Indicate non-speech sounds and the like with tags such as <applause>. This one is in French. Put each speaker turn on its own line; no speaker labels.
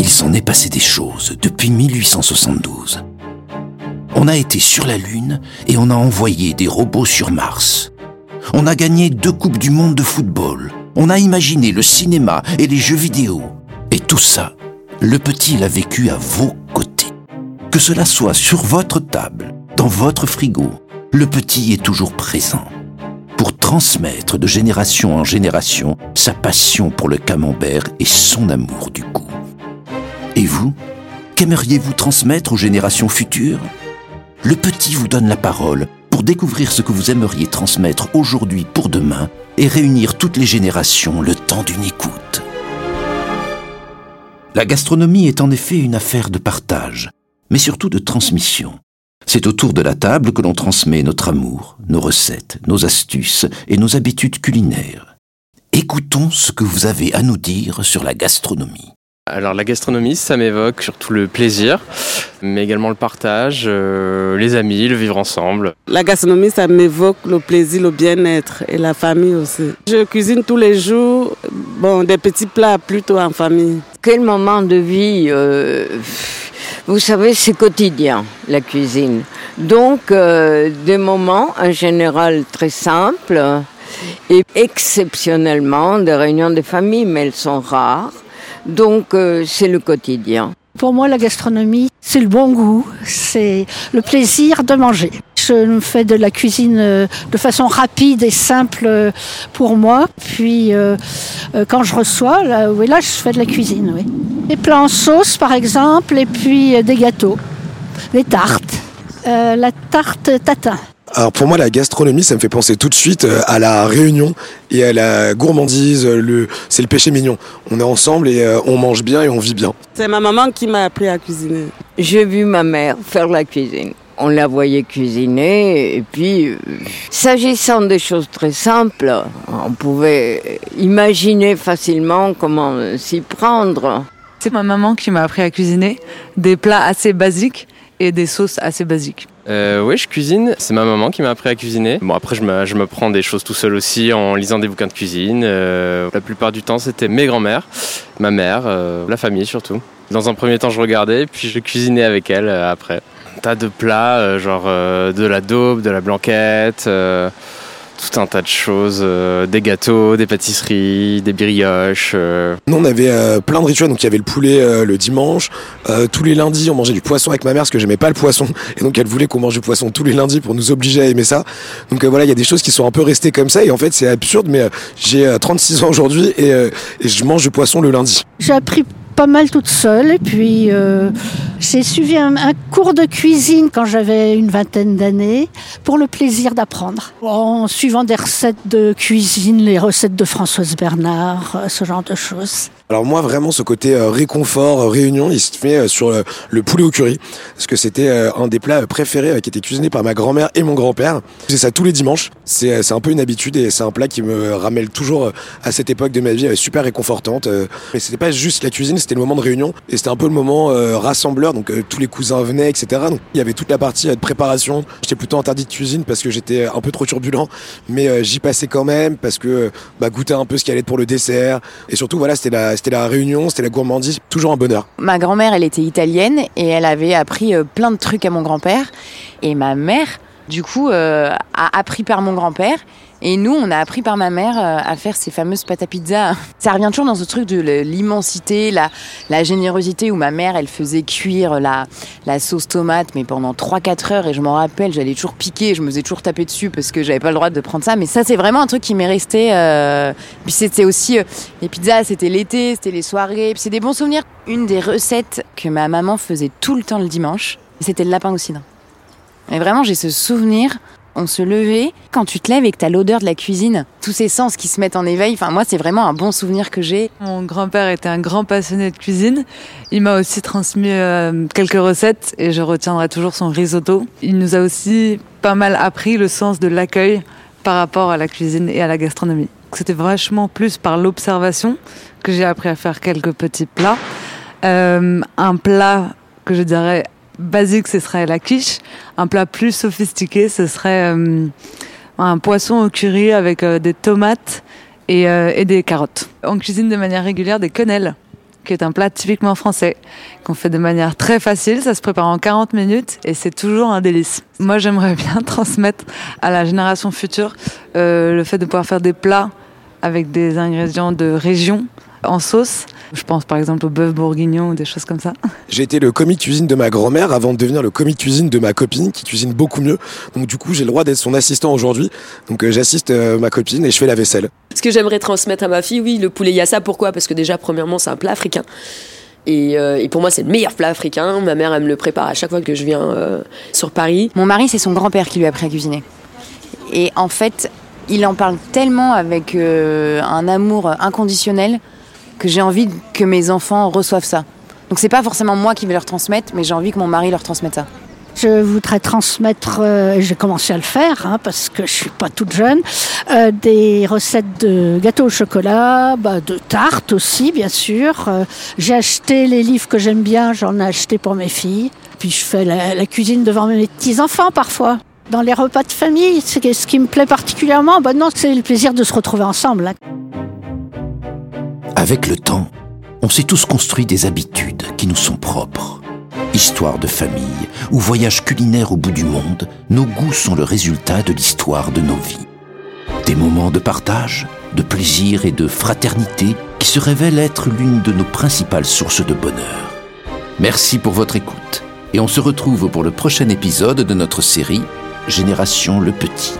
Il s'en est passé des choses depuis 1872. On a été sur la Lune et on a envoyé des robots sur Mars. On a gagné deux Coupes du Monde de football. On a imaginé le cinéma et les jeux vidéo. Et tout ça, le petit l'a vécu à vos côtés. Que cela soit sur votre table, dans votre frigo, le petit est toujours présent pour transmettre de génération en génération sa passion pour le camembert et son amour du goût. Et vous, qu'aimeriez-vous transmettre aux générations futures? Le petit vous donne la parole pour découvrir ce que vous aimeriez transmettre aujourd'hui pour demain et réunir toutes les générations le temps d'une écoute. La gastronomie est en effet une affaire de partage, mais surtout de transmission. C'est autour de la table que l'on transmet notre amour, nos recettes, nos astuces et nos habitudes culinaires. Écoutons ce que vous avez à nous dire sur la gastronomie.
Alors la gastronomie, ça m'évoque surtout le plaisir, mais également le partage, euh, les amis, le vivre ensemble.
La gastronomie, ça m'évoque le plaisir, le bien-être et la famille aussi. Je cuisine tous les jours, bon, des petits plats plutôt en famille.
Quel moment de vie euh, Vous savez, c'est quotidien, la cuisine. Donc, euh, des moments en général très simples et exceptionnellement des réunions de famille, mais elles sont rares. Donc euh, c'est le quotidien.
Pour moi, la gastronomie, c'est le bon goût, c'est le plaisir de manger. Je fais de la cuisine euh, de façon rapide et simple euh, pour moi. Puis quand je reçois, là, oui, là, je fais de la cuisine. Oui. Des plats en sauce, par exemple, et puis des gâteaux, des tartes. la tarte tatin.
Alors pour moi, la gastronomie, ça me fait penser tout de suite euh, à la réunion et à la gourmandise. Le, c'est le péché mignon. On est ensemble et euh, on mange bien et on vit bien.
C'est ma maman qui m'a appris à cuisiner.
J'ai vu ma mère faire la cuisine. On la voyait cuisiner et puis, euh, s'agissant des choses très simples, on pouvait imaginer facilement comment s'y prendre.
C'est ma maman qui m'a appris à cuisiner des plats assez basiques et des sauces assez basiques.
Euh, oui, je cuisine. C'est ma maman qui m'a appris à cuisiner. Bon, après, je me, je me prends des choses tout seul aussi en lisant des bouquins de cuisine. Euh, la plupart du temps, c'était mes grands-mères, ma mère, euh, la famille surtout. Dans un premier temps, je regardais, puis je cuisinais avec elle euh, après. Un tas de plats, genre de la daube, de la blanquette tout un tas de choses, euh, des gâteaux, des pâtisseries, des brioches. Euh.
Nous, on avait euh, plein de rituels. Donc, il y avait le poulet le dimanche. tous les lundis, on mangeait du poisson avec ma mère parce que j'aimais pas le poisson. Et donc, elle voulait qu'on mange du poisson tous les lundis pour nous obliger à aimer ça. Donc, voilà, il y a des choses qui sont un peu restées comme ça. Et en fait, c'est absurde, mais j'ai 36 ans aujourd'hui et, et je mange du poisson le lundi.
J'ai appris pas mal toute seule. Et puis, euh, j'ai suivi un, cours de cuisine quand j'avais une vingtaine d'années pour le plaisir d'apprendre. En suivant des recettes de cuisine, les recettes de Françoise Bernard, euh, ce genre de choses.
Alors moi vraiment ce côté euh, réconfort, euh, réunion, il se fait euh, sur le, poulet au curry parce que c'était un des plats préférés qui était cuisiné par ma grand-mère et mon grand-père. C'est ça tous les dimanches. C'est un peu une habitude et c'est un plat qui me ramène toujours à cette époque de ma vie super réconfortante. Mais c'était pas juste la cuisine, c'était le moment de réunion et c'était un peu le moment rassembleur. Donc tous les cousins venaient, etc. Donc il y avait toute la partie de préparation. J'étais plutôt interdit de cuisine parce que j'étais un peu trop turbulent, mais j'y passais quand même parce que bah, goûter un peu ce qui allait être pour le dessert et surtout voilà c'était la c'était la réunion, c'était la gourmandise, toujours un bonheur.
Ma grand-mère, elle était italienne et elle avait appris euh, plein de trucs à mon grand-père. Et ma mère, du coup, euh, a appris par mon grand-père. Et nous, on a appris par ma mère euh, à faire ces fameuses pâtes à pizza. <laughs> Ça revient toujours dans ce truc de l'immensité, la, la générosité où ma mère, elle faisait cuire la, la sauce tomate, mais pendant 3-4 heures. Et je m'en rappelle, j'allais toujours piquer, je me faisais toujours taper dessus parce que j'avais pas le droit de prendre ça. Mais ça, c'est vraiment un truc qui m'est resté. Euh... Puis c'était aussi euh, les pizzas, c'était l'été, c'était les soirées. Puis c'est des bons souvenirs. Une des recettes que ma maman faisait tout le temps le dimanche, c'était le lapin au cidre. Et vraiment, j'ai ce souvenir on se levait. Quand tu te lèves et que tu as l'odeur de la cuisine, tous ces sens qui se mettent en éveil, enfin moi c'est vraiment un bon souvenir que j'ai.
Mon grand-père était un grand passionné de cuisine. Il m'a aussi transmis euh, quelques recettes et je retiendrai toujours son risotto. Il nous a aussi pas mal appris le sens de l'accueil par rapport à la cuisine et à la gastronomie. C'était vachement plus par l'observation que j'ai appris à faire quelques petits plats. Euh, un plat que je dirais basique, ce serait la quiche. Un plat plus sophistiqué, ce serait euh, un poisson au curry avec euh, des tomates et, euh, et, des carottes. On cuisine de manière régulière des quenelles qui est un plat typiquement français, qu'on fait de manière très facile. Ça se prépare en 40 minutes et c'est toujours un délice. Moi, j'aimerais bien <laughs> transmettre à la génération future le fait de pouvoir faire des plats avec des ingrédients de région en sauce. Je pense par exemple au bœuf bourguignon ou des choses comme ça.
J'ai été le commis de cuisine de ma grand-mère avant de devenir le commis de cuisine de ma copine qui cuisine beaucoup mieux. Donc du coup, j'ai le droit d'être son assistant aujourd'hui. Donc euh, j'assiste euh, ma copine et je fais la vaisselle.
Ce que j'aimerais transmettre à ma fille, oui, le poulet yassa. Pourquoi? Parce que déjà, premièrement, c'est un plat africain. Et, euh, et, pour moi, c'est le meilleur plat africain. Ma mère, elle me le prépare à chaque fois que je viens euh, sur Paris.
Mon mari, c'est son grand-père qui lui a appris à cuisiner. Et en fait, il en parle tellement avec euh, un amour inconditionnel que j'ai envie que mes enfants reçoivent ça. Donc c'est pas forcément moi qui vais leur transmettre, mais j'ai envie que mon mari leur transmette ça.
Je voudrais transmettre, euh, j'ai commencé à le faire hein, parce que je suis pas toute jeune, euh, des recettes de gâteaux au chocolat, bah, de tartes aussi bien sûr. Euh, j'ai acheté les livres que j'aime bien, j'en ai acheté pour mes filles. Puis je fais la, cuisine devant mes petits enfants parfois. Dans les repas de famille, c'est ce qui me plaît particulièrement. Bah non, c'est le plaisir de se retrouver ensemble. Hein.
Avec le temps, on s'est tous construit des habitudes qui nous sont propres. Histoire de famille ou voyage culinaire au bout du monde, nos goûts sont le résultat de l'histoire de nos vies. Des moments de partage, de plaisir et de fraternité qui se révèlent être l'une de nos principales sources de bonheur. Merci pour votre écoute et on se retrouve pour le prochain épisode de notre série Génération Le Petit.